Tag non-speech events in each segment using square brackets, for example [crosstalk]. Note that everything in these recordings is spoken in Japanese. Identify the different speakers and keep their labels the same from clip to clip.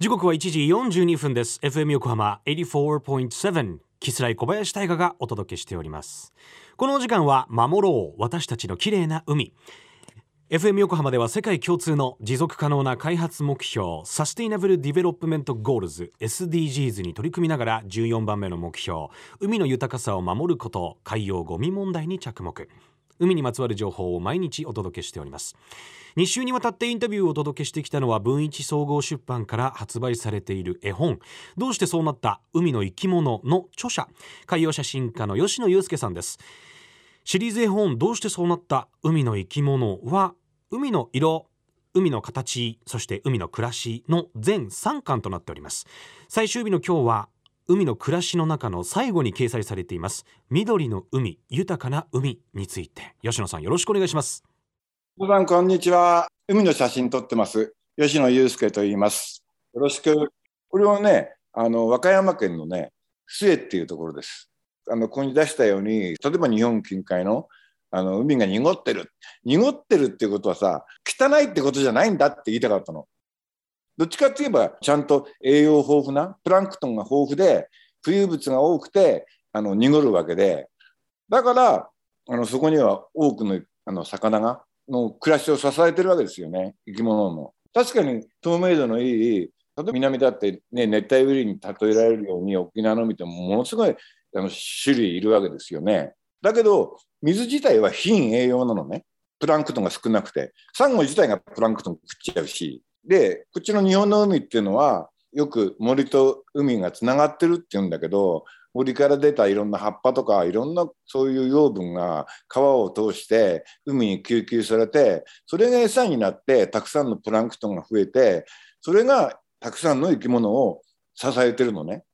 Speaker 1: 時刻は1時42分です。FM 横浜84.7キスライ小林大賀がお届けしております。この時間は守ろう。私たちの綺麗な海。FM 横浜では世界共通の持続可能な開発目標サステイナブル・ディベロップメント・ゴールズ SDGs に取り組みながら14番目の目標海の豊かさを守ること海洋ゴミ問題に着目。海にまつわる情報を毎日お届けしております。2週にわたってインタビューをお届けしてきたのは文一総合出版から発売されている絵本。どうしてそうなった海の生き物の著者。海洋写真家の吉野祐介さんです。シリーズ絵本。どうしてそうなった海の生き物は海の色。海の形。そして海の暮らしの全3巻となっております。最終日の今日は海の暮らしの中の最後に掲載されています緑の海豊かな海について吉野さんよろしくお願いします
Speaker 2: 皆さん、こんにちは。海の写真撮ってます。吉野祐介と言います。よろしく。これはね、あの、和歌山県のね、須江っていうところです。あの、ここに出したように、例えば日本近海のあの海が濁ってる。濁ってるっていうことはさ、汚いってことじゃないんだって言いたかったの。どっちかって言えば、ちゃんと栄養豊富な、プランクトンが豊富で、浮遊物が多くて、あの、濁るわけで、だから、あの、そこには多くのあの魚がの暮らしを支えてるわけですよね。生き物の。確かに透明度のいい例えば南だって、ね、熱帯雨林に例えられるように沖縄の海ってものすごいあの種類いるわけですよね。だけど水自体は貧栄養なのね。プランクトンが少なくて。サンゴ自体がプランクトン食っちゃうし。でこっちの日本の海っていうのはよく森と海がつながってるっていうんだけど森から出たいろんな葉っぱとかいろんなそういう養分が川を通して海に吸収されてそれが餌になってたくさんのプランクトンが増えてそれがたくさんの生き物を支えてるのね。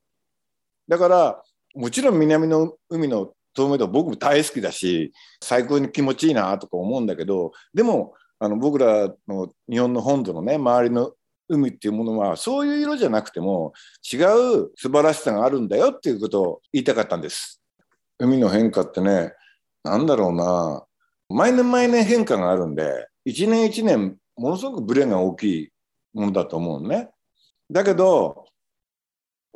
Speaker 2: だからもちろん南の海の透明度僕も大好きだし最高に気持ちいいなとか思うんだけどでもあの僕らの日本の本土のね周りの海っていうものはそういう色じゃなくても違う素晴らしさがあるんだよっていうことを言いたかったんです。海の変化ってね何だろうな毎年毎年変化があるんで一年一年ものすごくブレが大きいものだと思うね。だけど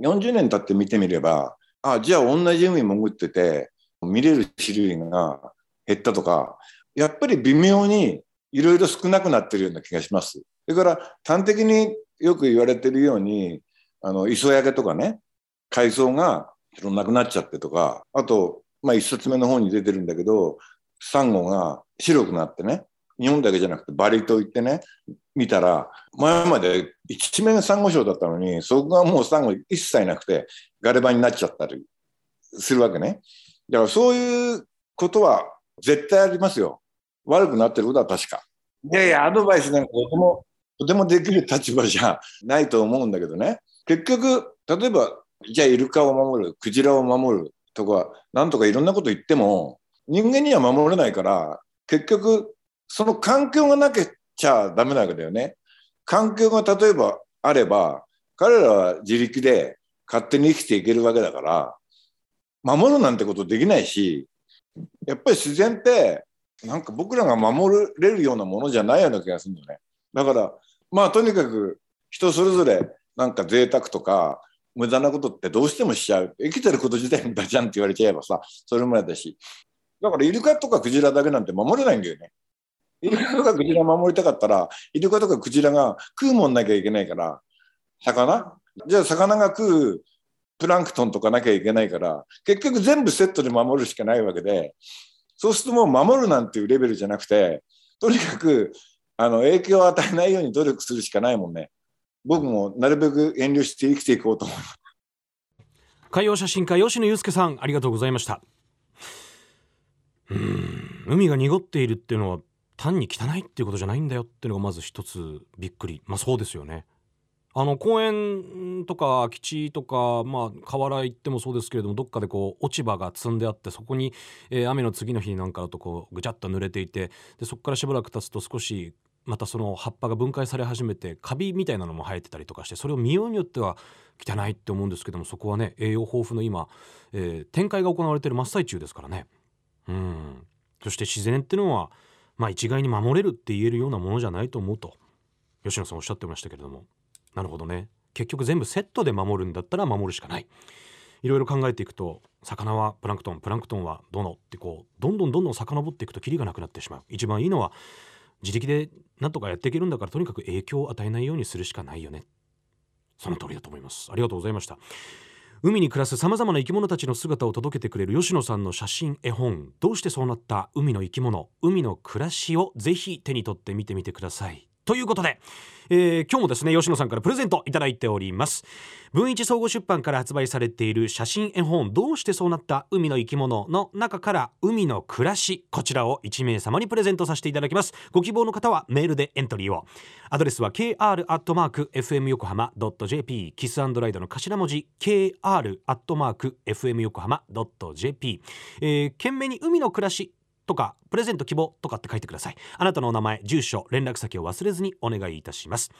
Speaker 2: 40年経って見てみればあじゃあ同じ海潜ってて見れる種類が減ったとかやっぱり微妙にいろいろ少なくなってるような気がします。それから端的によく言われてるようにあの磯焼けとかね海藻がなくなっちゃってとかあと、まあ、一冊目の方に出てるんだけどサンゴが白くなってね日本だけじゃなくてバリ島行ってね見たら前まで一面サンゴ礁だったのにそこがもうサンゴ一切なくてガレ場になっちゃったりするわけねだからそういうことは絶対ありますよ悪くなってることは確かいやいやアドバイスなんかとてもとてもできる立場じゃ [laughs] ないと思うんだけどね結局例えばじゃあイルカを守るクジラを守るとかなんとかいろんなこと言っても人間には守れないから結局その環境がなきゃダメなわけだよね。環境が例えばあれば彼らは自力で勝手に生きていけるわけだから守るなんてことできないしやっぱり自然ってなんか僕らが守れるようなものじゃないような気がするのね。だからまあとにかく人それぞれなんか贅沢とか無駄なことってどうしてもしちゃう。生きてること自体無駄じゃんって言われちゃえばさそれもやだし。だからイルカとかクジラだけなんて守れないんだよね。イルカとかクジラ守りたかったらイルカとかクジラが食うもんなきゃいけないから魚？じゃあ魚が食うプランクトンとかなきゃいけないから結局全部セットで守るしかないわけでそうするともう守るなんていうレベルじゃなくてとにかくあの影響を与えないように努力するしかないもんね。僕もなるべく遠慮して生きていこうと思います
Speaker 1: 海洋写真家吉野祐介さんありがとうございました。うん海が濁っているっていうのは単に汚いっていうことじゃないんだよっていうのがまず一つびっくり。まあそうですよね。あの公園とか空き地とか、まあ、河原行ってもそうですけれどもどっかでこう落ち葉が積んであってそこに、えー、雨の次の日なんかだとこうぐちゃっと濡れていてでそこからしばらく経つと少しまたその葉っぱが分解され始めてカビみたいなのも生えてたりとかしてそれを見ようによっては汚いって思うんですけどもそこはね栄養豊富の今、えー、展開が行われている真っ最中ですからね。うん。そして自然ってのはまあ一概に守れるって言えるようなものじゃないと思うと吉野さんおっしゃってましたけれども。なるほどね。結局全部セットで守るんだったら守るしかない。いろいろ考えていくと魚はプランクトンプランクトンはどのってこうどんどんどんどん遡っていくとキリがなくなってしまう。一番いいのは自力でなんとかやっていけるんだからとにかく影響を与えないようにするしかないよね。その通りだと思います。ありがとうございました。海に暮らす様々な生き物たちの姿を届けてくれる吉野さんの写真絵本。どうしてそうなった海の生き物海の暮らしをぜひ手に取って見てみてください。ということで、えー、今日もですね吉野さんからプレゼントいただいております。文一総合出版から発売されている写真絵本どうしてそうなった海の生き物の中から海の暮らしこちらを1名様にプレゼントさせていただきます。ご希望の方はメールでエントリーを。アドレスは kr.fm 横浜 .jp キスライドの頭文字 kr.fm 横浜 .jp、えー、懸命に海の暮らしとかプレゼント希望とかって書いてください。あなたのお名前住所連絡先を忘れずにお願いいたします。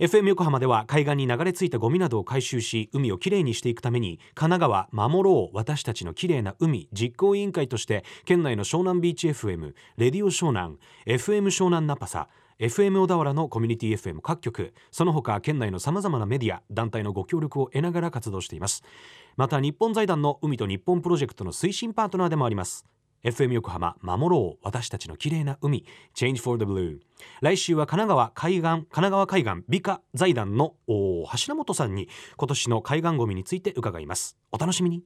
Speaker 1: FM 横浜では海岸に流れ着いたゴミなどを回収し海をきれいにしていくために神奈川守ろう私たちのきれいな海実行委員会として県内の湘南ビーチ FM レディオ湘南 FM 湘南ナパサ FM 小田原のコミュニティ FM 各局その他県内のさまざまなメディア団体のご協力を得ながら活動しています。また日本財団の海と日本プロジェクトの推進パートナーでもあります。FM 横浜守ろう私たちの綺麗な海 Change for the Blue 来週は神奈川海岸神奈川海岸美化財団の橋本さんに今年の海岸ゴミについて伺います。お楽しみに。